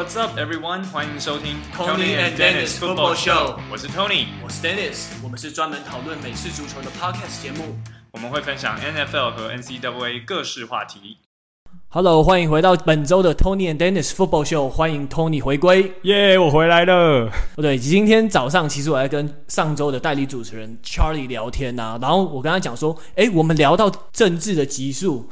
What's up, everyone？欢迎收听 Tony and Dennis Football Show。我是 Tony，我是 Dennis。我们是专门讨论美式足球的 Podcast 节目。我们会分享 NFL 和 NCAA 各式话题。Hello，欢迎回到本周的 Tony and Dennis Football Show。欢迎 Tony 回归。耶，yeah, 我回来了。不对，今天早上其实我在跟上周的代理主持人 Charlie 聊天呐、啊，然后我跟他讲说，哎，我们聊到政治的集数，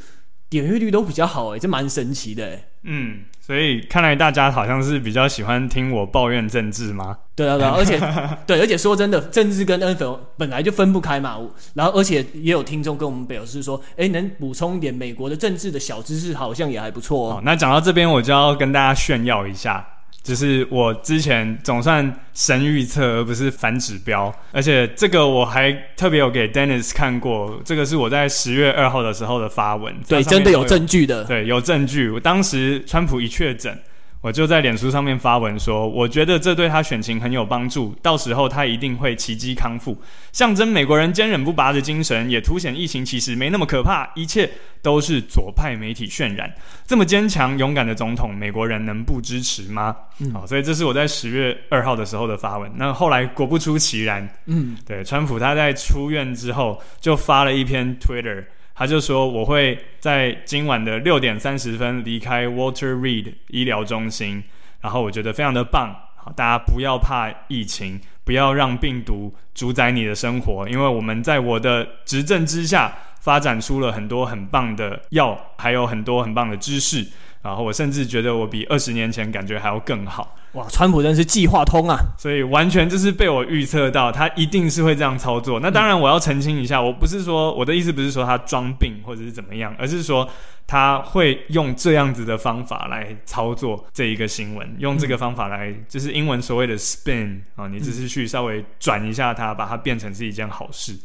点阅率都比较好，哎，这蛮神奇的，哎。嗯。所以看来大家好像是比较喜欢听我抱怨政治吗？对啊，对啊，而且对，而且说真的，政治跟 NFL 本来就分不开嘛。然后，而且也有听众跟我们表示说，哎，能补充一点美国的政治的小知识，好像也还不错哦。哦，那讲到这边，我就要跟大家炫耀一下。就是我之前总算神预测，而不是反指标，而且这个我还特别有给 Dennis 看过，这个是我在十月二号的时候的发文，对，真的有证据的，对，有证据。我当时川普一确诊。我就在脸书上面发文说，我觉得这对他选情很有帮助，到时候他一定会奇迹康复，象征美国人坚忍不拔的精神，也凸显疫情其实没那么可怕，一切都是左派媒体渲染。这么坚强勇敢的总统，美国人能不支持吗？嗯，好，所以这是我在十月二号的时候的发文。那后来果不出其然，嗯，对，川普他在出院之后就发了一篇 Twitter。他就说，我会在今晚的六点三十分离开 Walter Reed 医疗中心，然后我觉得非常的棒。好，大家不要怕疫情，不要让病毒主宰你的生活，因为我们在我的执政之下发展出了很多很棒的药，还有很多很棒的知识。然后我甚至觉得我比二十年前感觉还要更好。哇，川普真是计划通啊！所以完全就是被我预测到，他一定是会这样操作。那当然，我要澄清一下，我不是说我的意思不是说他装病或者是怎么样，而是说他会用这样子的方法来操作这一个新闻，用这个方法来就是英文所谓的 spin 啊，你只是去稍微转一下它，把它变成是一件好事。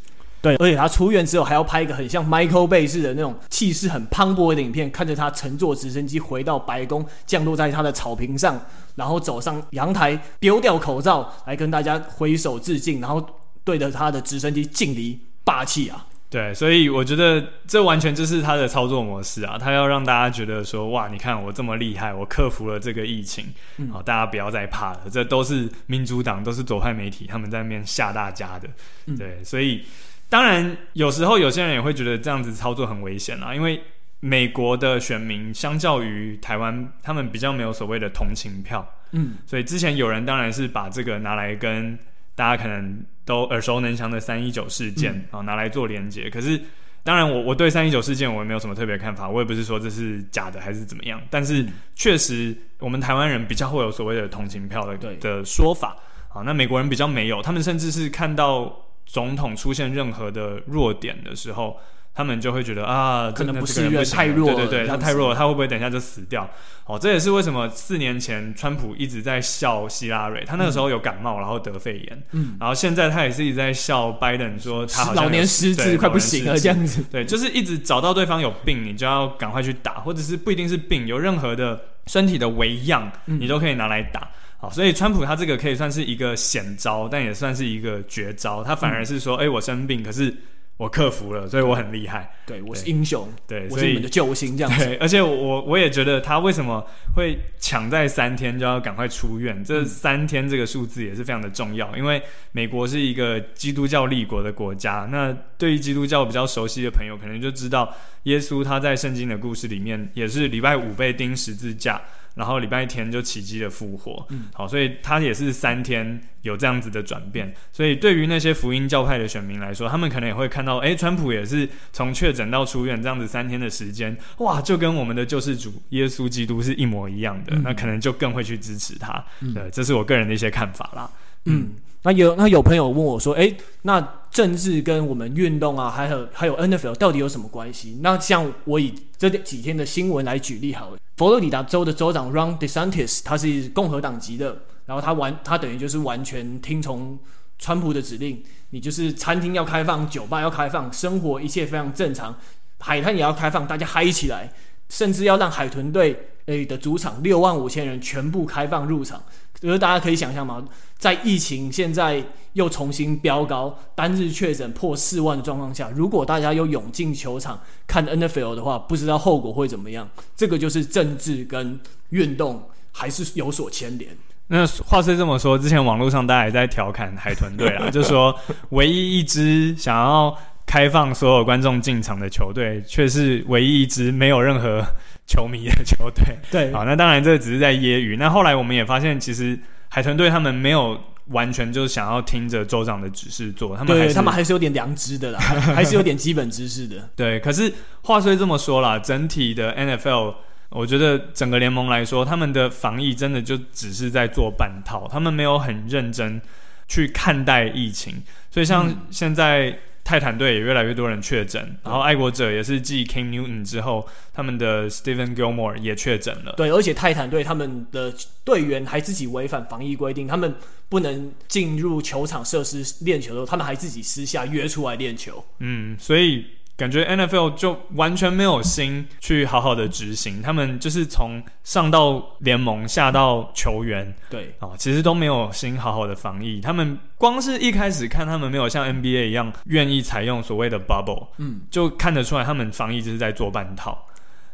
对，而且他出院之后还要拍一个很像 Michael Bay 似的那种气势很磅礴的影片，看着他乘坐直升机回到白宫，降落在他的草坪上，然后走上阳台，丢掉口罩来跟大家挥手致敬，然后对着他的直升机敬礼，霸气啊！对，所以我觉得这完全就是他的操作模式啊，他要让大家觉得说，哇，你看我这么厉害，我克服了这个疫情，好、嗯，大家不要再怕了，这都是民主党，都是左派媒体他们在那边吓大家的，对，嗯、所以。当然，有时候有些人也会觉得这样子操作很危险啊，因为美国的选民相较于台湾，他们比较没有所谓的同情票，嗯，所以之前有人当然是把这个拿来跟大家可能都耳熟能详的三一九事件啊、嗯、拿来做连接。可是，当然我我对三一九事件我也没有什么特别看法，我也不是说这是假的还是怎么样，但是确实我们台湾人比较会有所谓的同情票的的说法。啊，那美国人比较没有，他们甚至是看到。总统出现任何的弱点的时候，他们就会觉得啊，可能不是因为太弱了，对对对，他太弱了，他会不会等一下就死掉？哦，这也是为什么四年前川普一直在笑希拉蕊，他那个时候有感冒，然后得肺炎，嗯，然后现在他也是一直在笑拜登，说他老年失智，快不行了这样子。对，就是一直找到对方有病，你就要赶快去打，或者是不一定是病，有任何的身体的微恙，你都可以拿来打。好，所以川普他这个可以算是一个险招，但也算是一个绝招。他反而是说，哎、嗯欸，我生病，可是我克服了，所以我很厉害。对，对我是英雄，对，我是你们的救星，这样子。对，而且我我也觉得他为什么会抢在三天就要赶快出院？这三天这个数字也是非常的重要，因为美国是一个基督教立国的国家。那对于基督教比较熟悉的朋友，可能就知道耶稣他在圣经的故事里面也是礼拜五被钉十字架。然后礼拜天就奇迹的复活，嗯，好，所以他也是三天有这样子的转变。所以对于那些福音教派的选民来说，他们可能也会看到，诶，川普也是从确诊到出院这样子三天的时间，哇，就跟我们的救世主耶稣基督是一模一样的，嗯，那可能就更会去支持他。嗯，对，这是我个人的一些看法啦。嗯，那有那有朋友问我说，诶，那政治跟我们运动啊，还有还有 NFL 到底有什么关系？那像我以这几天的新闻来举例好了。佛罗里达州的州长 Ron DeSantis，他是共和党籍的，然后他完，他等于就是完全听从川普的指令，你就是餐厅要开放，酒吧要开放，生活一切非常正常，海滩也要开放，大家嗨起来，甚至要让海豚队诶的主场六万五千人全部开放入场。就是大家可以想象吗？在疫情现在又重新飙高，单日确诊破四万的状况下，如果大家又涌进球场看 NFL 的话，不知道后果会怎么样。这个就是政治跟运动还是有所牵连。那话是这么说，之前网络上大家也在调侃海豚队啊，就说唯一一支想要开放所有观众进场的球队，却是唯一一支没有任何球迷的球队。对，好，那当然这只是在揶揄。那后来我们也发现，其实海豚队他们没有完全就是想要听着州长的指示做，他们还他们还是有点良知的啦，还是有点基本知识的。对，可是话虽这么说啦，整体的 NFL。我觉得整个联盟来说，他们的防疫真的就只是在做半套，他们没有很认真去看待疫情。所以像现在泰坦队也越来越多人确诊，嗯、然后爱国者也是继 King Newton 之后，他们的 Stephen Gilmore 也确诊了。对，而且泰坦队他们的队员还自己违反防疫规定，他们不能进入球场设施练球的时候，他们还自己私下约出来练球。嗯，所以。感觉 NFL 就完全没有心去好好的执行，他们就是从上到联盟下到球员，对啊，其实都没有心好好的防疫。他们光是一开始看他们没有像 NBA 一样愿意采用所谓的 bubble，嗯，就看得出来他们防疫就是在做半套。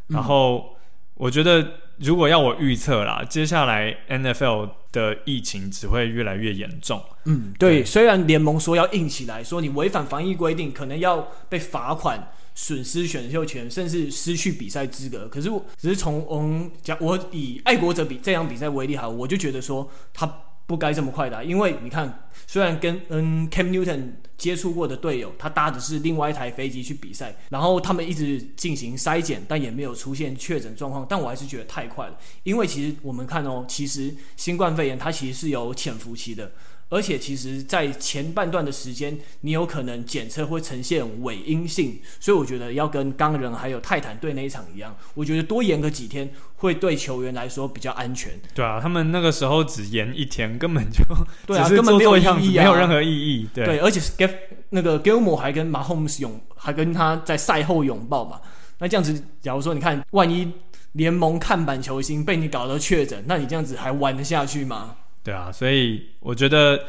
然后我觉得。如果要我预测啦，接下来 NFL 的疫情只会越来越严重。嗯，对。对，虽然联盟说要硬起来，说你违反防疫规定，可能要被罚款、损失选秀权，甚至失去比赛资格。可是，只是从我们讲，我以爱国者比这场比赛为例哈，我就觉得说他不该这么快的，因为你看，虽然跟嗯 Cam Newton。接触过的队友，他搭的是另外一台飞机去比赛，然后他们一直进行筛检，但也没有出现确诊状况。但我还是觉得太快了，因为其实我们看哦，其实新冠肺炎它其实是有潜伏期的。而且其实，在前半段的时间，你有可能检测会呈现伪阴性，所以我觉得要跟钢人还有泰坦队那一场一样，我觉得多延个几天，会对球员来说比较安全。对啊，他们那个时候只延一天，根本就 对啊，根本没有意义啊，没有任何意义。对，对，而且 Give 那个 Gilmore 还跟 Mahomes 拥，还跟他在赛后拥抱嘛。那这样子，假如说你看，万一联盟看板球星被你搞到确诊，那你这样子还玩得下去吗？对啊，所以我觉得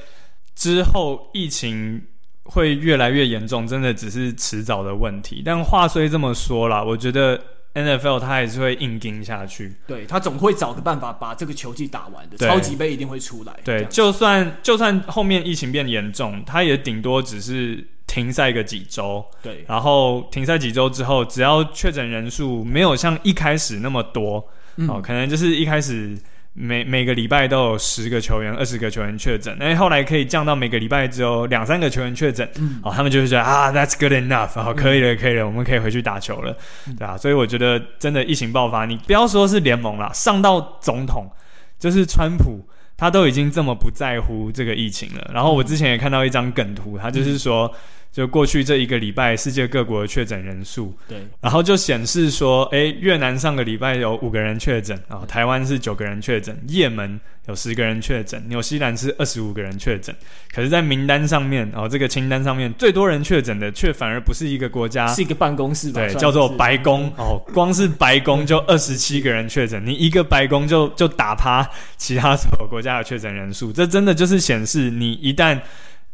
之后疫情会越来越严重，真的只是迟早的问题。但话虽这么说啦，我觉得 NFL 它还是会硬盯下去。对，他总会找个办法把这个球季打完的，超级杯一定会出来。对，就算就算后面疫情变严重，他也顶多只是停赛个几周。对，然后停赛几周之后，只要确诊人数没有像一开始那么多，嗯、哦，可能就是一开始。每每个礼拜都有十个球员、二十个球员确诊，那后来可以降到每个礼拜只有两三个球员确诊，嗯，哦，他们就会觉得啊，That's good enough，好，可以了，可以了，我们可以回去打球了，嗯、对啊，所以我觉得真的疫情爆发，你不要说是联盟啦，上到总统，就是川普，他都已经这么不在乎这个疫情了。然后我之前也看到一张梗图，他就是说。嗯就过去这一个礼拜，世界各国的确诊人数，对，然后就显示说，哎，越南上个礼拜有五个人确诊啊，台湾是九个人确诊，也门有十个人确诊，纽西兰是二十五个人确诊。可是，在名单上面哦，这个清单上面最多人确诊的，却反而不是一个国家，是一个办公室吧，对，叫做白宫。哦，光是白宫就二十七个人确诊，你一个白宫就就打趴其他所有国家的确诊人数，这真的就是显示你一旦。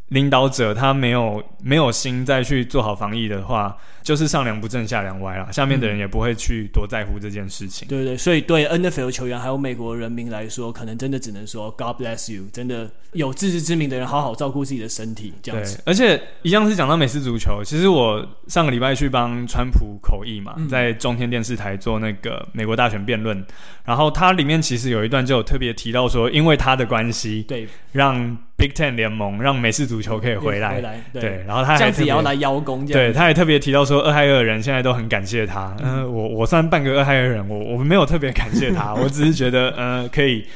领导者他没有没有心再去做好防疫的话，就是上梁不正下梁歪了，下面的人也不会去多在乎这件事情。嗯、对对，所以对 NFL 球员还有美国人民来说，可能真的只能说 God bless you，真的有自知之明的人好好照顾自己的身体，这样子。而且一样是讲到美式足球，其实我上个礼拜去帮川普口译嘛，在中天电视台做那个美国大选辩论，然后它里面其实有一段就有特别提到说，因为他的关系，对，让。Big Ten 联盟让美式足球可以回来，回来对，对，然后他还这样子也要来邀功，对，他也特别提到说，俄亥俄人现在都很感谢他。嗯、呃，我我算半个俄亥俄人，我我没有特别感谢他，我只是觉得，呃，可以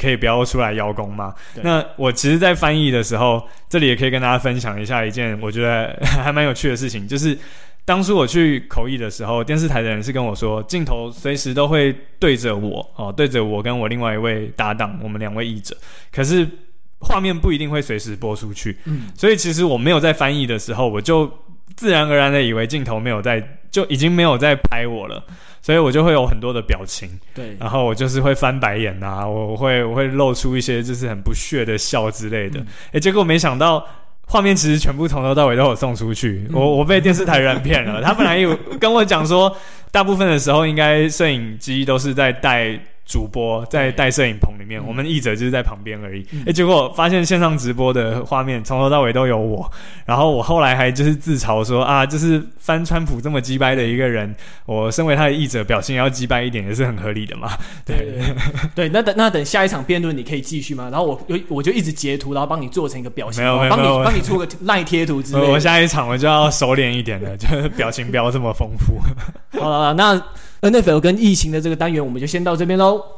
可以不要出来邀功嘛。那我其实，在翻译的时候，这里也可以跟大家分享一下一件我觉得 还蛮有趣的事情，就是当初我去口译的时候，电视台的人是跟我说，镜头随时都会对着我，哦，对着我跟我另外一位搭档，我们两位译者，可是。画面不一定会随时播出去，嗯，所以其实我没有在翻译的时候，我就自然而然的以为镜头没有在，就已经没有在拍我了，所以我就会有很多的表情，对，然后我就是会翻白眼啊，我会我会露出一些就是很不屑的笑之类的，诶、嗯，结果没想到画面其实全部从头到尾都有送出去，嗯、我我被电视台人骗了，他本来有跟我讲说，大部分的时候应该摄影机都是在带。主播在带摄影棚里面，嗯、我们译者就是在旁边而已。哎、嗯，结果发现线上直播的画面从头到尾都有我，然后我后来还就是自嘲说啊，就是翻川普这么鸡掰的一个人，我身为他的译者，表现要鸡掰一点也是很合理的嘛。对 对那等那等下一场辩论你可以继续吗？然后我我就一直截图，然后帮你做成一个表情，没有没有，帮你帮你出个赖贴图之类的。我下一场我就要熟练一点的，就是表情不要这么丰富。好了，那 NFL 跟疫情的这个单元我们就先到这边喽。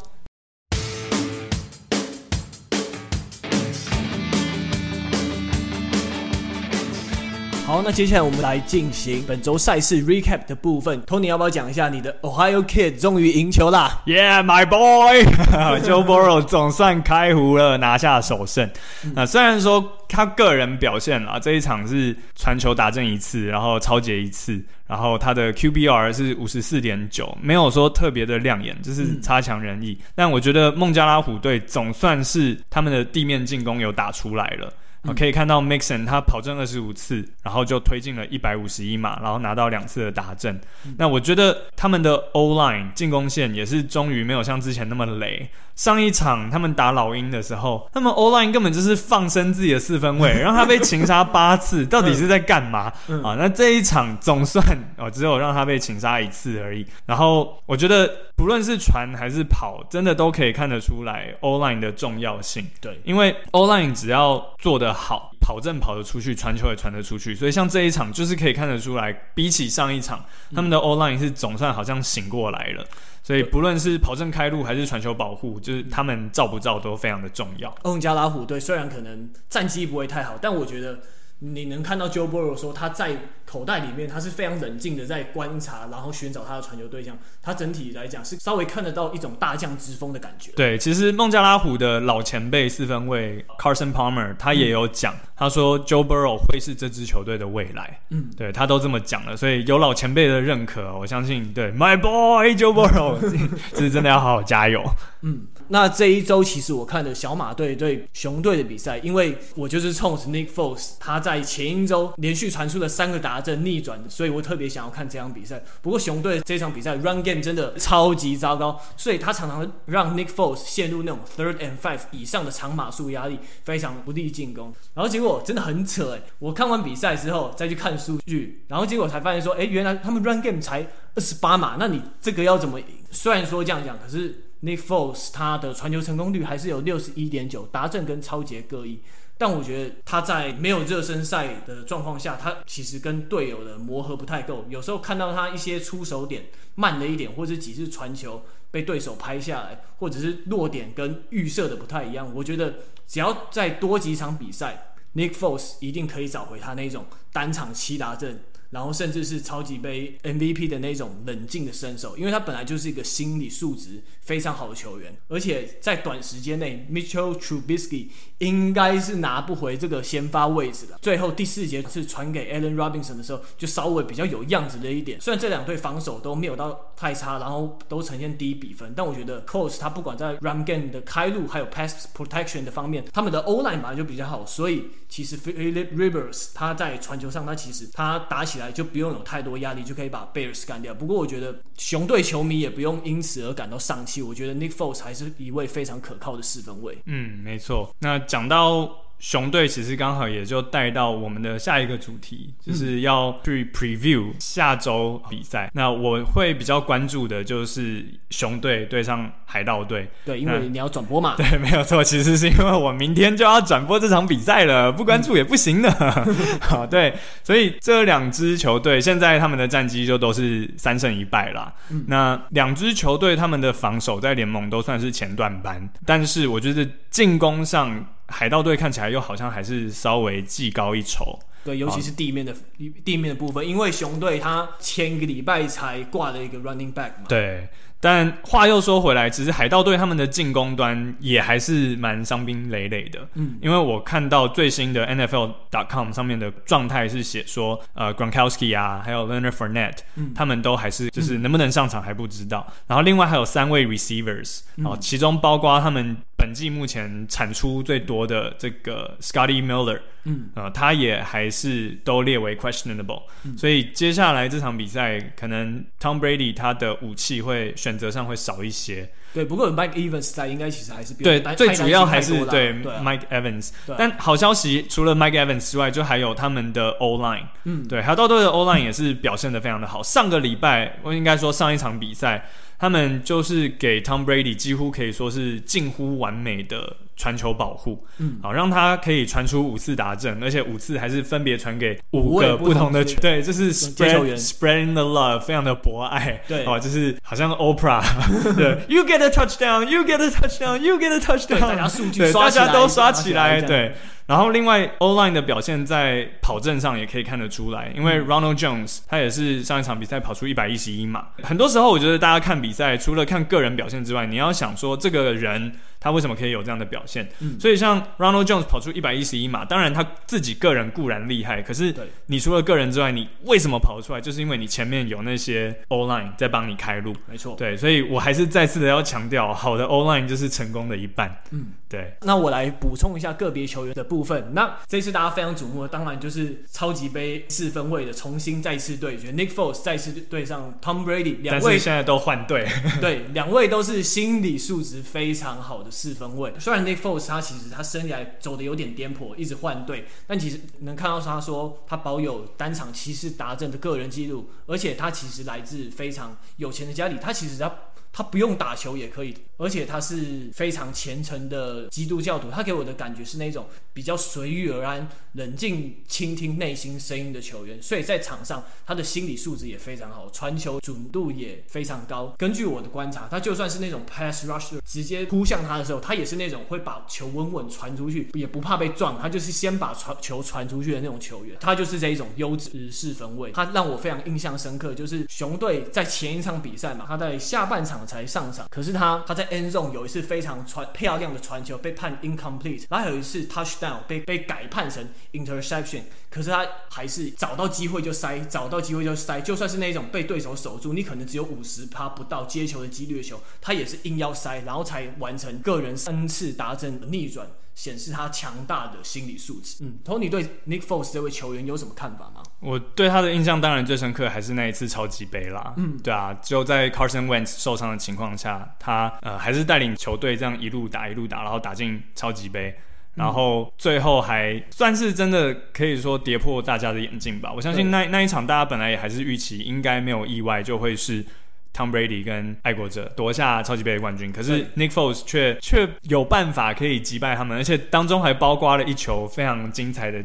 好，那接下来我们来进行本周赛事 recap 的部分。Tony 要不要讲一下你的 Ohio Kid 终于赢球啦？Yeah, my boy, Joe Burrow 总算开胡了，拿下首胜。那、虽然说他个人表现啦，这一场是传球打正一次，然后超节一次，然后他的 QBR 是五十四点九，没有说特别的亮眼，就是差强人意。嗯、但我觉得孟加拉虎队总算是他们的地面进攻有打出来了。嗯、可以看到 Mixon 他跑正二十五次，然后就推进了一百五十一码，然后拿到两次的达阵。嗯、那我觉得他们的 O line 进攻线也是终于没有像之前那么雷。上一场他们打老鹰的时候，他们 O line 根本就是放生自己的四分位，让他被擒杀八次，到底是在干嘛、嗯、啊？那这一场总算哦，只有让他被擒杀一次而已。然后我觉得不论是传还是跑，真的都可以看得出来 O line 的重要性。对，因为 O line 只要做得好，跑阵跑得出去，传球也传得出去，所以像这一场就是可以看得出来，比起上一场，他们的 O line 是总算好像醒过来了。所以不论是跑阵开路还是传球保护，就是他们照不照都非常的重要。孟加拉虎队虽然可能战绩不会太好，但我觉得你能看到 Joe Burrow 说他在口袋里面，他是非常冷静的在观察，然后寻找他的传球对象。他整体来讲是稍微看得到一种大将之风的感觉。对，其实孟加拉虎的老前辈四分卫 Carson Palmer 他也有讲，嗯、他说 Joe Burrow 会是这支球队的未来。嗯，对他都这么讲了，所以有老前辈的认可，我相信对 My boy Joe Burrow 是真的要好好加油。嗯，那这一周其实我看的小马队对熊队的比赛，因为我就是冲着 Nick Foles 他在在前一周连续传出了三个达阵逆转的，所以我特别想要看这场比赛。不过熊队这场比赛 Run Game 真的超级糟糕，所以他常常让 Nick Foles 陷入那种 Third and Five 以上的长码数压力，非常不利进攻。然后结果真的很扯诶，我看完比赛之后再去看数据，然后结果才发现说，诶，原来他们 Run Game 才二十八码，那你这个要怎么赢？虽然说这样讲，可是 Nick Foles 他的传球成功率还是有六十一点九，达阵跟超杰各一。但我觉得他在没有热身赛的状况下，他其实跟队友的磨合不太够。有时候看到他一些出手点慢了一点，或者几次传球被对手拍下来，或者是落点跟预设的不太一样。我觉得只要再多几场比赛，Nick Foles 一定可以找回他那种单场七达阵。然后甚至是超级杯 MVP 的那种冷静的身手，因为他本来就是一个心理素质非常好的球员，而且在短时间内，Mitchell Trubisky 应该是拿不回这个先发位置的。最后第四节是传给 Allen Robinson 的时候，就稍微比较有样子的一点。虽然这两队防守都没有到太差，然后都呈现低比分，但我觉得 Colts 他不管在 Run Game 的开路，还有 Pass Protection 的方面，他们的 O Line 本来就比较好，所以其实 Philip Rivers 他在传球上，他其实他打起就不用有太多压力，就可以把 Bears 干掉。不过我觉得熊队球迷也不用因此而感到丧气。我觉得 Nick Foles 还是一位非常可靠的四分卫。嗯，没错。那讲到。熊队其实刚好也就带到我们的下一个主题，就是要去 preview 下周比赛。嗯、那我会比较关注的就是熊队对上海盗队。对，因为你要转播嘛。对，没有错。其实是因为我明天就要转播这场比赛了，不关注也不行的。嗯、好，对，所以这两支球队现在他们的战绩就都是三胜一败啦。嗯、那两支球队他们的防守在联盟都算是前段班，但是我觉得进攻上。海盗队看起来又好像还是稍微技高一筹，对，尤其是地面的、哦、地面的部分，因为熊队他前一个礼拜才挂了一个 running back 嘛，对。但话又说回来，其实海盗队他们的进攻端也还是蛮伤兵累累的。嗯，因为我看到最新的 NFL.com 上面的状态是写说，呃，Gronkowski 啊，还有 Leonard Fournette，嗯，他们都还是就是能不能上场还不知道。嗯、然后另外还有三位 receivers，然后，其中包括他们本季目前产出最多的这个 Scotty Miller，嗯，呃，他也还是都列为 questionable。嗯、所以接下来这场比赛，可能 Tom Brady 他的武器会选。择上会少一些。对，不过 Mike Evans 在，应该其实还是对，最主要还是对，Mike Evans。但好消息，除了 Mike Evans 之外，就还有他们的 O line。嗯，对，海盗队的 O line 也是表现的非常的好。上个礼拜，我应该说上一场比赛，他们就是给 Tom Brady 几乎可以说是近乎完美的传球保护，嗯，好让他可以传出五次达阵，而且五次还是分别传给五个不同的球，对，这是 spread spreading the love，非常的博爱，对，哦，就是好像 Oprah，对，You get a touchdown，You get a touchdown，You get a touchdown，大家数据大家都刷起来，对。然后，另外 O-line 的表现在跑阵上也可以看得出来，因为 Ronald Jones 他也是上一场比赛跑出一百一十一码。很多时候，我觉得大家看比赛，除了看个人表现之外，你要想说这个人。他为什么可以有这样的表现？嗯、所以像 Ronald Jones 跑出一百一十一码，当然他自己个人固然厉害，可是你除了个人之外，你为什么跑出来？就是因为你前面有那些 O line 在帮你开路。没错，对，所以我还是再次的要强调，好的 O line 就是成功的一半。嗯，对。那我来补充一下个别球员的部分。那这次大家非常瞩目的，当然就是超级杯四分位的重新再次对决，Nick Foles 再次对上 Tom Brady，两位现在都换队。对，两位都是心理素质非常好的四分位。虽然 Nick Foles 他其实他生涯走的有点颠簸，一直换队，但其实能看到他说他保有单场七次达阵的个人记录，而且他其实来自非常有钱的家里，他其实他他不用打球也可以，而且他是非常虔诚的基督教徒，他给我的感觉是那种比较随遇而安、冷静倾听内心声音的球员，所以在场上他的心理素质也非常好，传球准度也非常高。根据我的观察，他就算是那种 pass rusher 直接扑向他的时候，他也是那种会把球稳稳传出去，也不怕被撞，他就是先把传球传出去的那种球员。他就是这一种优质四分卫，他让我非常印象深刻，就是熊队在前一场比赛嘛，他在下半场。才上场，可是他他在 end zone 有一次非常传漂亮的传球被判 incomplete，然后有一次 touchdown 被被改判成 interception，可是他还是找到机会就塞，找到机会就塞，就算是那种被对手守住，你可能只有五十趴不到接球的几率的球，他也是硬要塞，然后才完成个人 N 次达阵逆转。显示他强大的心理素质。嗯，Tony 对 Nick Foles 这位球员有什么看法吗？我对他的印象当然最深刻还是那一次超级杯啦。嗯，对啊，就在 Carson Wentz 受伤的情况下，他呃还是带领球队这样一路打一路打，然后打进超级杯，然后最后还算是真的可以说跌破大家的眼镜吧。我相信那那一场大家本来也还是预期应该没有意外就会是。Tom Brady 跟爱国者夺下超级杯冠军，可是 Nick Foles 却却有办法可以击败他们，而且当中还包括了一球非常精彩的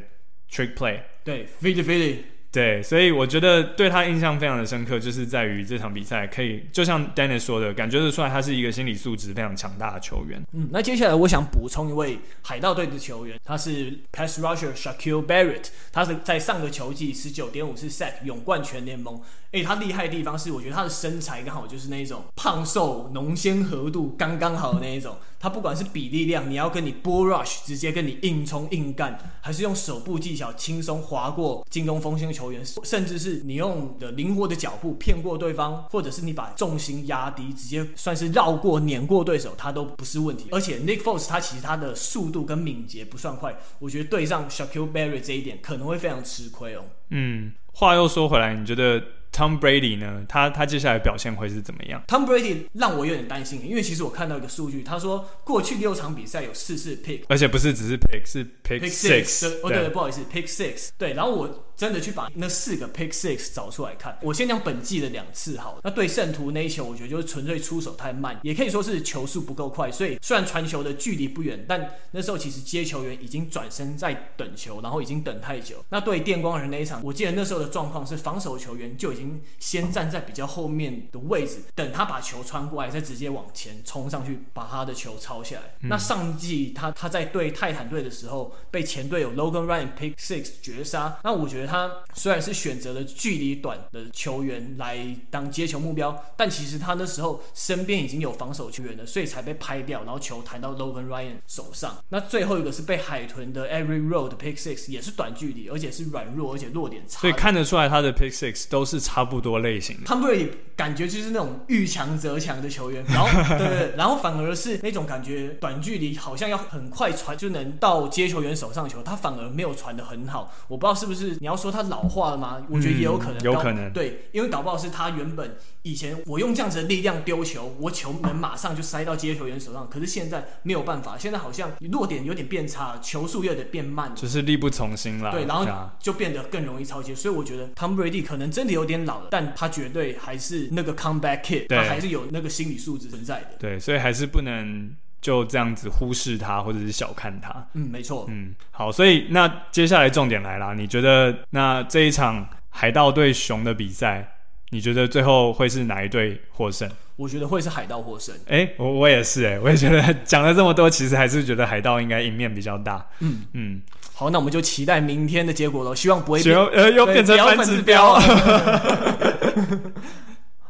trick play。对，Philly Philly。对，所以我觉得对他印象非常的深刻，就是在于这场比赛可以，就像 Dennis 说的，感觉得出来他是一个心理素质非常强大的球员。嗯，那接下来我想补充一位海盗队的球员，他是 Pass Rusher Shaquille Barrett，他是在上个球季十九点五次 sack 勇冠全联盟。诶，他厉害的地方是，我觉得他的身材刚好就是那一种胖瘦浓纤合度刚刚好的那一种。他不管是比例量，你要跟你 bull rush 直接跟你硬冲硬干，还是用手部技巧轻松划过进攻锋线球员，甚至是你用的灵活的脚步骗过对方，或者是你把重心压低，直接算是绕过碾过对手，他都不是问题。而且 Nick Foles 他其实他的速度跟敏捷不算快，我觉得对上 s h a q u i l Barry 这一点可能会非常吃亏哦。嗯，话又说回来，你觉得？Tom Brady 呢？他他接下来表现会是怎么样？Tom Brady 让我有点担心，因为其实我看到一个数据，他说过去六场比赛有四次 pick，而且不是只是 pick，是 pick, six。哦，对，对，不好意思，pick six。对，然后我真的去把那四个 pick six 找出来看。我先讲本季的两次好了。那对圣徒那一球，我觉得就是纯粹出手太慢，也可以说是球速不够快。所以虽然传球的距离不远，但那时候其实接球员已经转身在等球，然后已经等太久。那对电光人那一场，我记得那时候的状况是防守球员就已经先站。在比较后面的位置，等他把球穿过来，再直接往前冲上去，把他的球抄下来。嗯、那上季他他在对泰坦队的时候，被前队友 Logan Ryan pick six 绝杀。那我觉得他虽然是选择了距离短的球员来当接球目标，但其实他那时候身边已经有防守球员了，所以才被拍掉，然后球弹到 Logan Ryan 手上。那最后一个是被海豚的 Eric Rowe pick six，也是短距离，而且是软弱，而且落点差。所以看得出来他的 pick six 都是差不多类型。汤布瑞感觉就是那种遇强则强的球员，然后 对对对，然后反而是那种感觉短距离好像要很快传就能到接球员手上球，他反而没有传的很好。我不知道是不是你要要说他老化了吗？我觉得也有可能，嗯、有可能。对，因为搞不好是他原本以前我用这样子的力量丢球，我球能马上就塞到接球员手上，可是现在没有办法，现在好像落点有点变差，球速有点变慢，就是力不从心了。对，然后就变得更容易超接，所以我觉得 Tom Brady 可能真的有点老了，但他绝对还是那个 comeback kid，他还是有那个心理素质存在的。对，所以还是不能。就这样子忽视他，或者是小看他。嗯，没错。嗯，好，所以那接下来重点来啦，你觉得那这一场海盗对熊的比赛，你觉得最后会是哪一队获胜？我觉得会是海盗获胜。哎、欸，我我也是、欸，哎，我也觉得讲了这么多，其实还是觉得海盗应该赢面比较大。嗯嗯，好，那我们就期待明天的结果喽，希望不会变呃又变成反指标。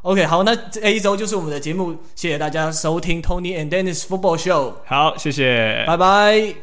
OK，好，那这一周就是我们的节目，谢谢大家收听 Tony and Dennis Football Show。好，谢谢，拜拜。